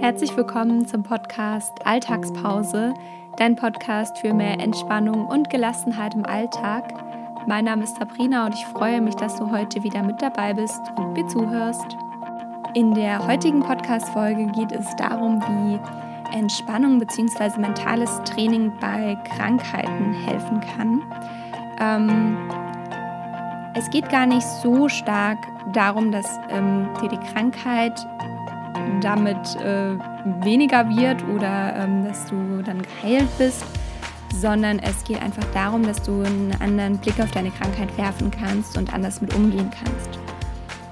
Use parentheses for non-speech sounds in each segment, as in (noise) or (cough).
Herzlich willkommen zum Podcast Alltagspause, dein Podcast für mehr Entspannung und Gelassenheit im Alltag. Mein Name ist Sabrina und ich freue mich, dass du heute wieder mit dabei bist und mir zuhörst. In der heutigen Podcast-Folge geht es darum, wie Entspannung bzw. mentales Training bei Krankheiten helfen kann. Ähm, es geht gar nicht so stark darum, dass ähm, dir die Krankheit damit äh, weniger wird oder ähm, dass du dann geheilt bist, sondern es geht einfach darum, dass du einen anderen Blick auf deine Krankheit werfen kannst und anders mit umgehen kannst.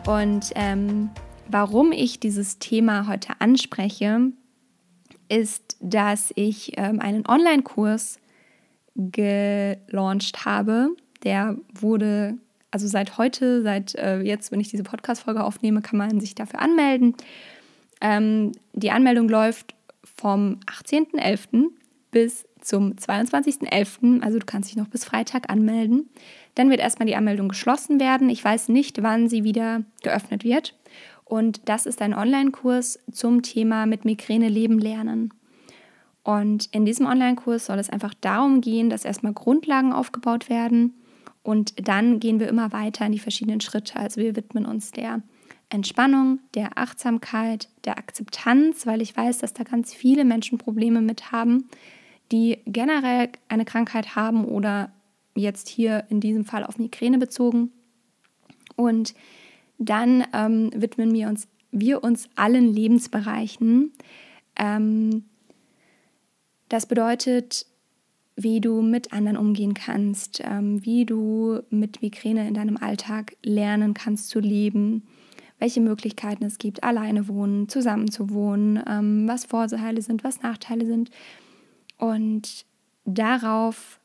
Und ähm, warum ich dieses Thema heute anspreche, ist, dass ich ähm, einen Online-Kurs gelauncht habe. Der wurde, also seit heute, seit äh, jetzt, wenn ich diese Podcast-Folge aufnehme, kann man sich dafür anmelden. Ähm, die Anmeldung läuft vom 18.11. bis zum 22.11. Also du kannst dich noch bis Freitag anmelden. Dann wird erstmal die Anmeldung geschlossen werden. Ich weiß nicht, wann sie wieder geöffnet wird. Und das ist ein Online-Kurs zum Thema mit Migräne leben lernen. Und in diesem Online-Kurs soll es einfach darum gehen, dass erstmal Grundlagen aufgebaut werden und dann gehen wir immer weiter in die verschiedenen Schritte. Also wir widmen uns der Entspannung, der Achtsamkeit, der Akzeptanz, weil ich weiß, dass da ganz viele Menschen Probleme mit haben, die generell eine Krankheit haben oder jetzt hier in diesem Fall auf Migräne bezogen. Und dann ähm, widmen wir uns, wir uns allen Lebensbereichen. Ähm, das bedeutet, wie du mit anderen umgehen kannst, ähm, wie du mit Migräne in deinem Alltag lernen kannst zu leben, welche Möglichkeiten es gibt, alleine wohnen, zusammen zu wohnen, ähm, was Vorteile sind, was Nachteile sind. Und darauf,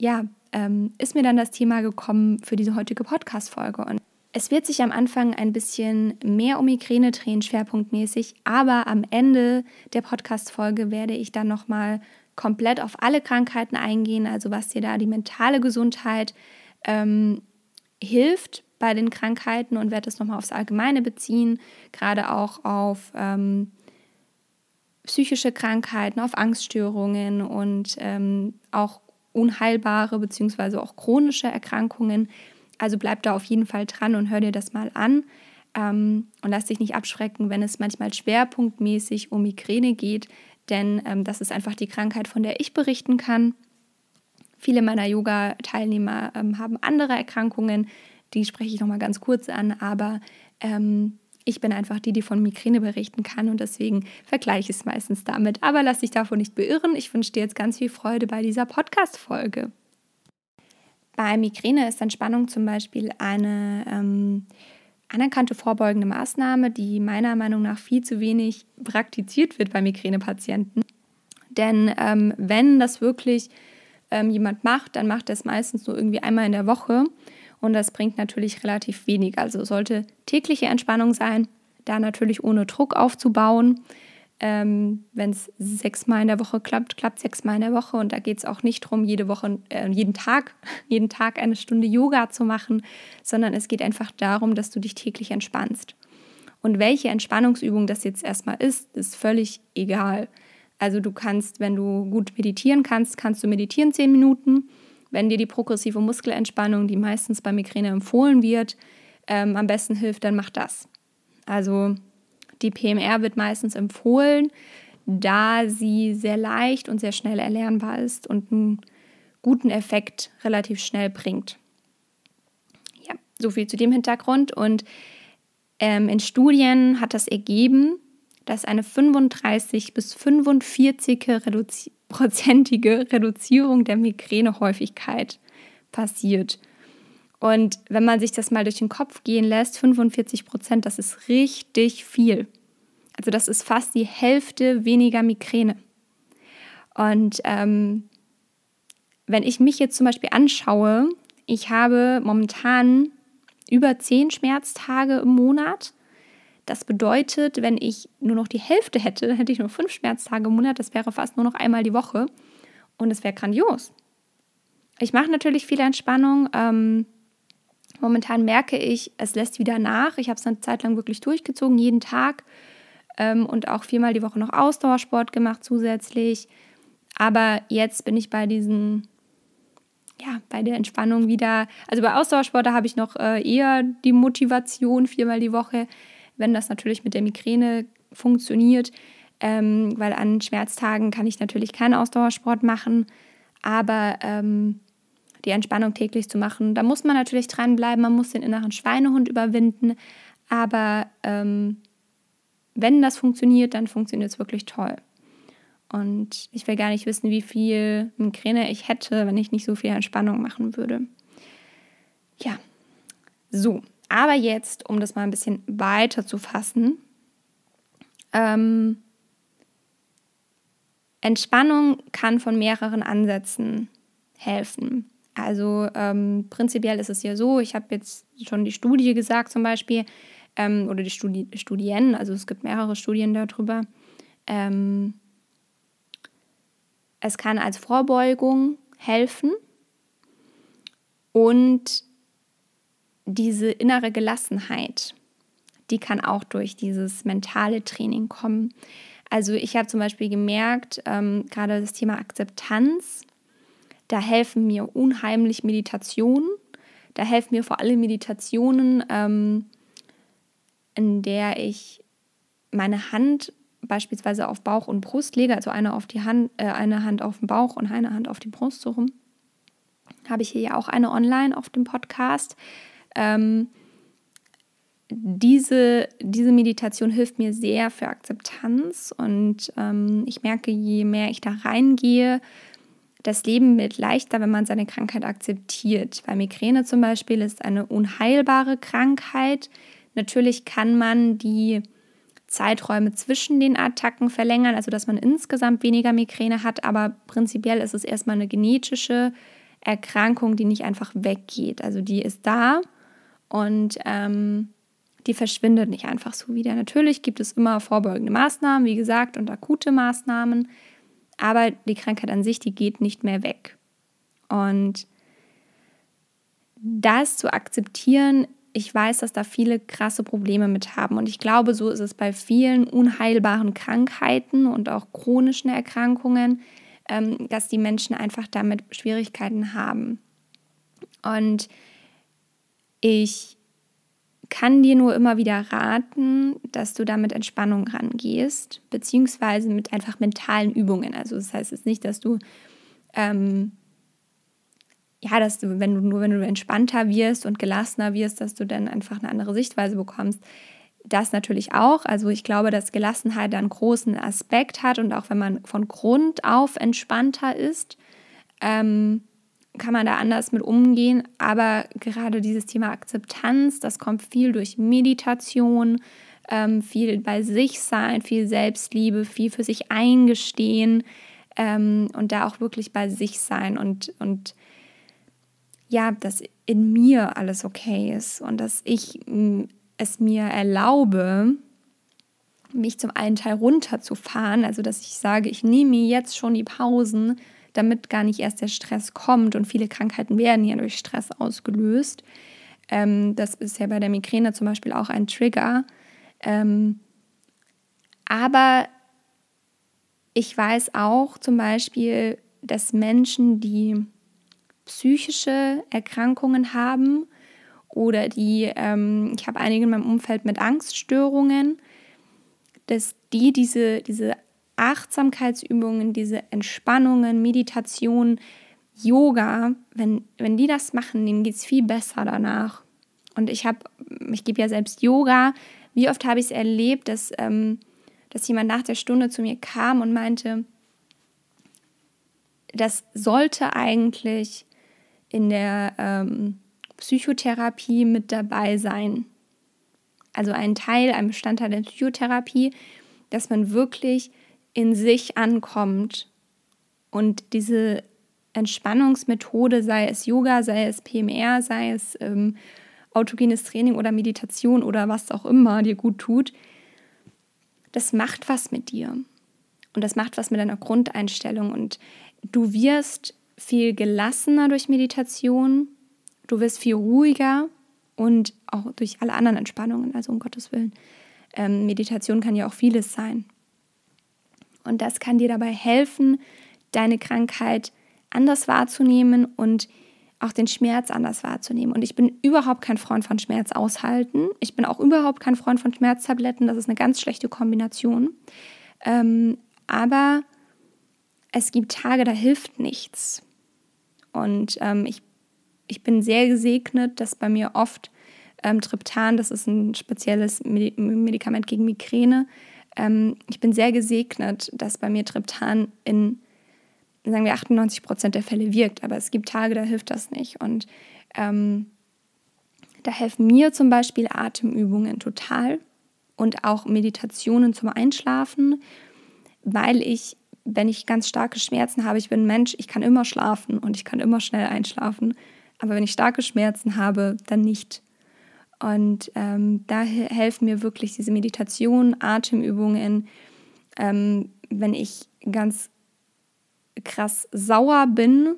ja, ähm, ist mir dann das Thema gekommen für diese heutige Podcast-Folge. Und es wird sich am Anfang ein bisschen mehr um Migräne drehen, schwerpunktmäßig, aber am Ende der Podcast-Folge werde ich dann nochmal komplett auf alle Krankheiten eingehen, also was dir da die mentale Gesundheit ähm, hilft bei den Krankheiten und werde das nochmal aufs Allgemeine beziehen, gerade auch auf ähm, psychische Krankheiten, auf Angststörungen und ähm, auch unheilbare bzw. auch chronische Erkrankungen. Also bleib da auf jeden Fall dran und hör dir das mal an. Ähm, und lass dich nicht abschrecken, wenn es manchmal schwerpunktmäßig um Migräne geht, denn ähm, das ist einfach die Krankheit, von der ich berichten kann. Viele meiner Yoga-Teilnehmer ähm, haben andere Erkrankungen, die spreche ich nochmal ganz kurz an, aber ähm, ich bin einfach die, die von Migräne berichten kann und deswegen vergleiche ich es meistens damit. Aber lass dich davon nicht beirren. Ich wünsche dir jetzt ganz viel Freude bei dieser Podcast-Folge. Bei Migräne ist Entspannung zum Beispiel eine ähm, anerkannte vorbeugende Maßnahme, die meiner Meinung nach viel zu wenig praktiziert wird bei Migränepatienten. Denn ähm, wenn das wirklich ähm, jemand macht, dann macht er es meistens nur irgendwie einmal in der Woche und das bringt natürlich relativ wenig. Also sollte tägliche Entspannung sein, da natürlich ohne Druck aufzubauen. Ähm, Wenn es sechsmal in der Woche klappt, klappt sechsmal in der Woche. Und da geht es auch nicht darum, jede Woche, äh, jeden Tag, (laughs) jeden Tag eine Stunde Yoga zu machen, sondern es geht einfach darum, dass du dich täglich entspannst. Und welche Entspannungsübung das jetzt erstmal ist, ist völlig egal. Also du kannst, wenn du gut meditieren kannst, kannst du meditieren zehn Minuten. Wenn dir die progressive Muskelentspannung, die meistens bei Migräne empfohlen wird, ähm, am besten hilft, dann mach das. Also die PMR wird meistens empfohlen, da sie sehr leicht und sehr schnell erlernbar ist und einen guten Effekt relativ schnell bringt. Ja, so viel zu dem Hintergrund. Und ähm, in Studien hat das ergeben, dass eine 35 bis 45 Reduzi prozentige (laughs) Reduzierung der Migränehäufigkeit passiert. Und wenn man sich das mal durch den Kopf gehen lässt, 45 Prozent, das ist richtig viel. Also das ist fast die Hälfte weniger Migräne. Und ähm, wenn ich mich jetzt zum Beispiel anschaue, ich habe momentan über zehn Schmerztage im Monat das bedeutet, wenn ich nur noch die Hälfte hätte, dann hätte ich nur fünf Schmerztage im Monat. Das wäre fast nur noch einmal die Woche. Und es wäre grandios. Ich mache natürlich viel Entspannung. Ähm, momentan merke ich, es lässt wieder nach. Ich habe es eine Zeit lang wirklich durchgezogen, jeden Tag. ähm, und auch viermal die Woche noch Ausdauersport gemacht zusätzlich. Aber jetzt bin ich bei diesen, ja, bei der Entspannung wieder. Also bei Ausdauersport, da habe ich noch äh, eher die Motivation viermal die Woche, wenn das natürlich mit der Migräne funktioniert. Ähm, weil an Schmerztagen kann ich natürlich keinen Ausdauersport machen. Aber ähm, die Entspannung täglich zu machen, da muss man natürlich dranbleiben, man muss den inneren Schweinehund überwinden. Aber ähm, wenn das funktioniert, dann funktioniert es wirklich toll. Und ich will gar nicht wissen, wie viel Migräne ich hätte, wenn ich nicht so viel Entspannung machen würde. Ja, so. Aber jetzt, um das mal ein bisschen weiter zu fassen, ähm, Entspannung kann von mehreren Ansätzen helfen. Also ähm, prinzipiell ist es ja so, ich habe jetzt schon die Studie gesagt zum Beispiel, ähm, oder die Studi Studien, also es gibt mehrere Studien darüber. Ähm, es kann als Vorbeugung helfen und diese innere Gelassenheit, die kann auch durch dieses mentale Training kommen. Also ich habe zum Beispiel gemerkt, ähm, gerade das Thema Akzeptanz, da helfen mir unheimlich Meditationen. Da helfen mir vor allem Meditationen, ähm, in der ich meine Hand beispielsweise auf Bauch und Brust lege, also eine auf die Hand, äh, eine Hand auf den Bauch und eine Hand auf die Brust so rum. Habe ich hier ja auch eine online auf dem Podcast. Ähm, diese, diese Meditation hilft mir sehr für Akzeptanz und ähm, ich merke, je mehr ich da reingehe, das Leben wird leichter, wenn man seine Krankheit akzeptiert. Weil Migräne zum Beispiel ist eine unheilbare Krankheit, Natürlich kann man die Zeiträume zwischen den Attacken verlängern, also dass man insgesamt weniger Migräne hat, aber prinzipiell ist es erstmal eine genetische Erkrankung, die nicht einfach weggeht. Also die ist da und ähm, die verschwindet nicht einfach so wieder. Natürlich gibt es immer vorbeugende Maßnahmen, wie gesagt, und akute Maßnahmen, aber die Krankheit an sich, die geht nicht mehr weg. Und das zu akzeptieren, ich weiß, dass da viele krasse Probleme mit haben. Und ich glaube, so ist es bei vielen unheilbaren Krankheiten und auch chronischen Erkrankungen, ähm, dass die Menschen einfach damit Schwierigkeiten haben. Und ich kann dir nur immer wieder raten, dass du da mit Entspannung rangehst, beziehungsweise mit einfach mentalen Übungen. Also das heißt jetzt nicht, dass du ähm, ja, dass du, wenn du nur wenn du entspannter wirst und gelassener wirst, dass du dann einfach eine andere Sichtweise bekommst. Das natürlich auch. Also ich glaube, dass Gelassenheit einen großen Aspekt hat und auch wenn man von Grund auf entspannter ist, ähm, kann man da anders mit umgehen. Aber gerade dieses Thema Akzeptanz, das kommt viel durch Meditation, ähm, viel bei sich sein, viel Selbstliebe, viel für sich eingestehen ähm, und da auch wirklich bei sich sein und, und ja, dass in mir alles okay ist und dass ich es mir erlaube, mich zum einen Teil runterzufahren, also dass ich sage, ich nehme mir jetzt schon die Pausen, damit gar nicht erst der Stress kommt und viele Krankheiten werden ja durch Stress ausgelöst. Ähm, das ist ja bei der Migräne zum Beispiel auch ein Trigger. Ähm, aber ich weiß auch zum Beispiel, dass Menschen, die psychische Erkrankungen haben oder die, ähm, ich habe einige in meinem Umfeld mit Angststörungen, dass die diese, diese Achtsamkeitsübungen, diese Entspannungen, Meditation, Yoga, wenn, wenn die das machen, denen geht es viel besser danach. Und ich habe, ich gebe ja selbst Yoga. Wie oft habe ich es erlebt, dass, ähm, dass jemand nach der Stunde zu mir kam und meinte, das sollte eigentlich in der ähm, Psychotherapie mit dabei sein. Also ein Teil, ein Bestandteil der Psychotherapie, dass man wirklich in sich ankommt und diese Entspannungsmethode, sei es Yoga, sei es PMR, sei es ähm, autogenes Training oder Meditation oder was auch immer dir gut tut, das macht was mit dir. Und das macht was mit deiner Grundeinstellung. Und du wirst viel gelassener durch Meditation, du wirst viel ruhiger und auch durch alle anderen Entspannungen, also um Gottes Willen. ähm, Meditation kann ja auch vieles sein. Und das kann dir dabei helfen, deine Krankheit anders wahrzunehmen und auch den Schmerz anders wahrzunehmen. Und ich bin überhaupt kein Freund von Schmerz aushalten. Ich bin auch überhaupt kein Freund von Schmerztabletten. Das ist eine ganz schlechte Kombination. Ähm, aber es gibt Tage, da hilft nichts. Und ähm, ich, ich bin sehr gesegnet, dass bei mir oft ähm, Triptan, das ist ein spezielles Medikament gegen Migräne, ähm, ich bin sehr gesegnet, dass bei mir Triptan in, sagen wir, 98 Prozent der Fälle wirkt. Aber es gibt Tage, da hilft das nicht. Und ähm, da helfen mir zum Beispiel Atemübungen total und auch Meditationen zum Einschlafen, weil ich, wenn ich ganz starke Schmerzen habe, ich bin ein Mensch, ich kann immer schlafen und ich kann immer schnell einschlafen. Aber wenn ich starke Schmerzen habe, dann nicht. Und ähm, da helfen mir wirklich diese Meditation, Atemübungen. Ähm, wenn ich ganz krass sauer bin,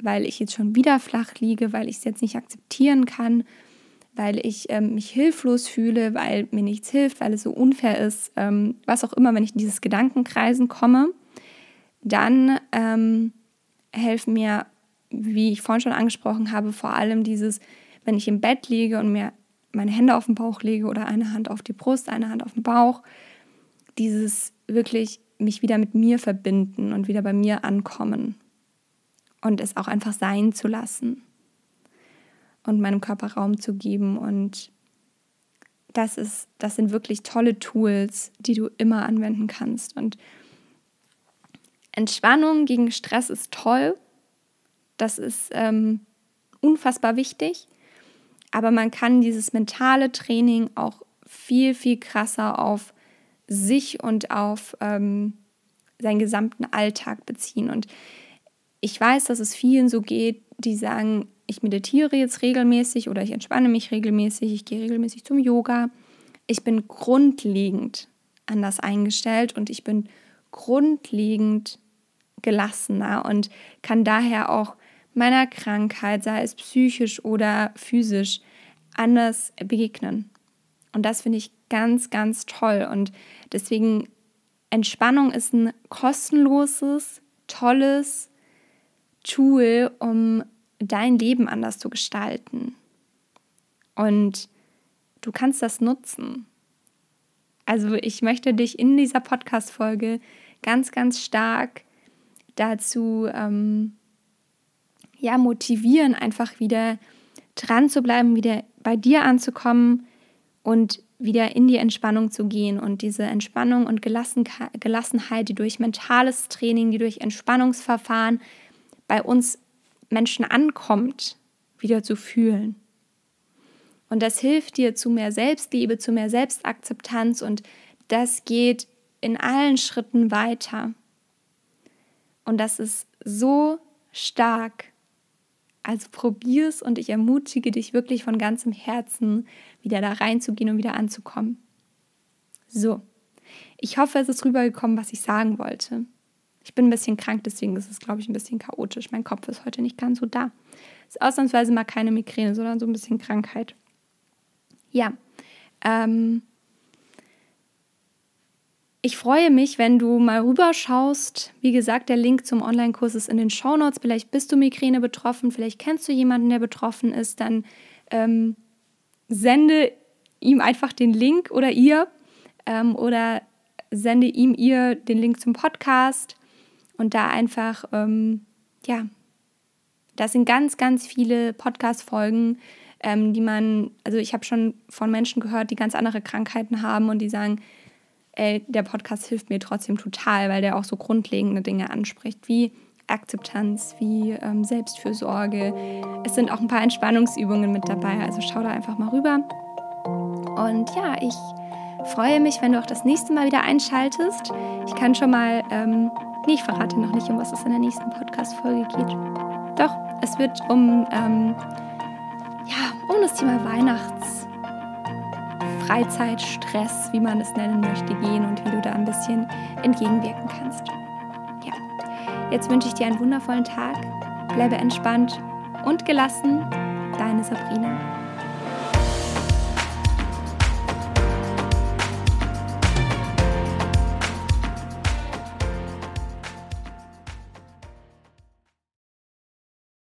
weil ich jetzt schon wieder flach liege, weil ich es jetzt nicht akzeptieren kann, weil ich ähm, mich hilflos fühle, weil mir nichts hilft, weil es so unfair ist, ähm, was auch immer, wenn ich in dieses Gedankenkreisen komme, dann ähm, helfen mir, wie ich vorhin schon angesprochen habe, vor allem dieses, wenn ich im Bett liege und mir meine Hände auf den Bauch lege oder eine Hand auf die Brust, eine Hand auf den Bauch, dieses wirklich mich wieder mit mir verbinden und wieder bei mir ankommen und es auch einfach sein zu lassen und meinem Körper Raum zu geben und das ist das sind wirklich tolle Tools, die du immer anwenden kannst und Entspannung gegen Stress ist toll. Das ist ähm, unfassbar wichtig. Aber man kann dieses mentale Training auch viel, viel krasser auf sich und auf ähm, seinen gesamten Alltag beziehen. Und ich weiß, dass es vielen so geht, die sagen, ich meditiere jetzt regelmäßig oder ich entspanne mich regelmäßig, ich gehe regelmäßig zum Yoga. Ich bin grundlegend anders eingestellt und ich bin grundlegend gelassener und kann daher auch meiner Krankheit, sei es psychisch oder physisch, anders begegnen. Und das finde ich ganz, ganz toll. Und deswegen, Entspannung ist ein kostenloses, tolles Tool, um dein Leben anders zu gestalten. Und du kannst das nutzen. Also ich möchte dich in dieser Podcast-Folge ganz, ganz stark dazu ähm, ja, motivieren, einfach wieder dran zu bleiben, wieder bei dir anzukommen und wieder in die Entspannung zu gehen und diese Entspannung und Gelassenheit, die durch mentales Training, die durch Entspannungsverfahren bei uns Menschen ankommt, wieder zu fühlen. Und das hilft dir zu mehr Selbstliebe, zu mehr Selbstakzeptanz und das geht in allen Schritten weiter. Und das ist so stark also probier es und ich ermutige dich wirklich von ganzem Herzen, wieder da reinzugehen und wieder anzukommen. So, ich hoffe, es ist rübergekommen, was ich sagen wollte. Ich bin ein bisschen krank, deswegen ist es, glaube ich, ein bisschen chaotisch. Mein Kopf ist heute nicht ganz so da. Es ist ausnahmsweise mal keine Migräne, sondern so ein bisschen Krankheit. Ja, ähm, ich freue mich, wenn du mal rüberschaust. Wie gesagt, der Link zum Online-Kurs ist in den Show Notes. Vielleicht bist du Migräne betroffen, vielleicht kennst du jemanden, der betroffen ist. Dann ähm, sende ihm einfach den Link oder ihr ähm, oder sende ihm ihr den Link zum Podcast und da einfach, ähm, ja, das sind ganz, ganz viele Podcast-Folgen, ähm, die man, also ich habe schon von Menschen gehört, die ganz andere Krankheiten haben und die sagen, ey, der Podcast hilft mir trotzdem total, weil der auch so grundlegende Dinge anspricht, wie Akzeptanz, wie ähm, Selbstfürsorge. Es sind auch ein paar Entspannungsübungen mit dabei, also schau da einfach mal rüber. Und ja, ich freue mich, wenn du auch das nächste Mal wieder einschaltest. Ich kann schon mal, ähm, nee, ich verrate noch nicht, um was es in der nächsten Podcast-Folge geht. Doch, es wird um, ähm, ja, um das Thema Weihnachts Freizeitstress, wie man es nennen möchte, gehen und wie du da ein bisschen entgegenwirken kannst. Ja, jetzt wünsche ich dir einen wundervollen Tag, bleibe entspannt und gelassen. Deine Sabrina.